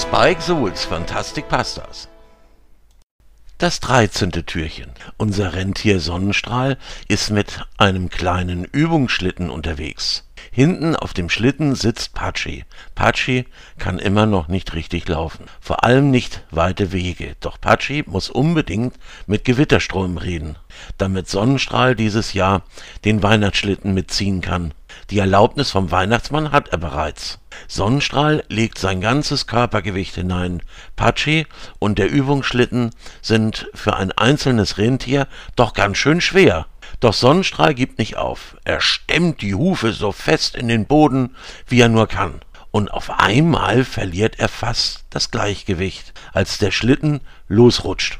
Spike Souls Fantastic Pastas. Das dreizehnte Türchen. Unser Rentier Sonnenstrahl ist mit einem kleinen Übungsschlitten unterwegs. Hinten auf dem Schlitten sitzt Patschi. Patschi kann immer noch nicht richtig laufen. Vor allem nicht weite Wege. Doch Patschi muss unbedingt mit Gewitterstrom reden, damit Sonnenstrahl dieses Jahr den Weihnachtsschlitten mitziehen kann. Die Erlaubnis vom Weihnachtsmann hat er bereits. Sonnenstrahl legt sein ganzes Körpergewicht hinein. Patschi und der Übungsschlitten sind für ein einzelnes Rentier doch ganz schön schwer. Doch Sonnenstrahl gibt nicht auf. Er stemmt die Hufe so fest in den Boden, wie er nur kann. Und auf einmal verliert er fast das Gleichgewicht, als der Schlitten losrutscht.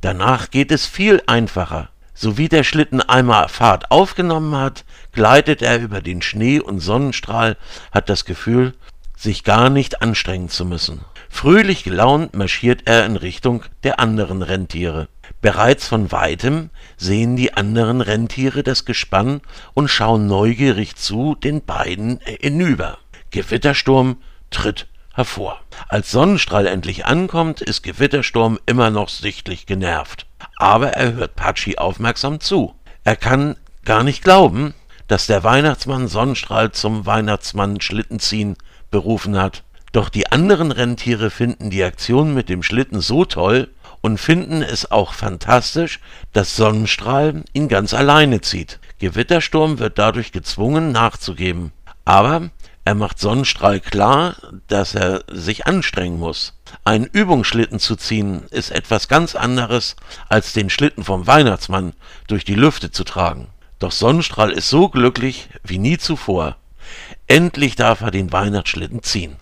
Danach geht es viel einfacher. So wie der Schlitten einmal Fahrt aufgenommen hat, gleitet er über den Schnee und Sonnenstrahl hat das Gefühl, sich gar nicht anstrengen zu müssen. Fröhlich gelaunt marschiert er in Richtung der anderen Rentiere. Bereits von weitem sehen die anderen Rentiere das Gespann und schauen neugierig zu den beiden hinüber. Gewittersturm tritt hervor. Als Sonnenstrahl endlich ankommt, ist Gewittersturm immer noch sichtlich genervt aber er hört Patschi aufmerksam zu. Er kann gar nicht glauben, dass der Weihnachtsmann Sonnenstrahl zum Weihnachtsmann Schlittenziehen berufen hat. Doch die anderen Rentiere finden die Aktion mit dem Schlitten so toll und finden es auch fantastisch, dass Sonnenstrahl ihn ganz alleine zieht. Gewittersturm wird dadurch gezwungen nachzugeben. Aber er macht Sonnenstrahl klar, dass er sich anstrengen muss. Einen Übungsschlitten zu ziehen ist etwas ganz anderes, als den Schlitten vom Weihnachtsmann durch die Lüfte zu tragen. Doch Sonnenstrahl ist so glücklich wie nie zuvor. Endlich darf er den Weihnachtsschlitten ziehen.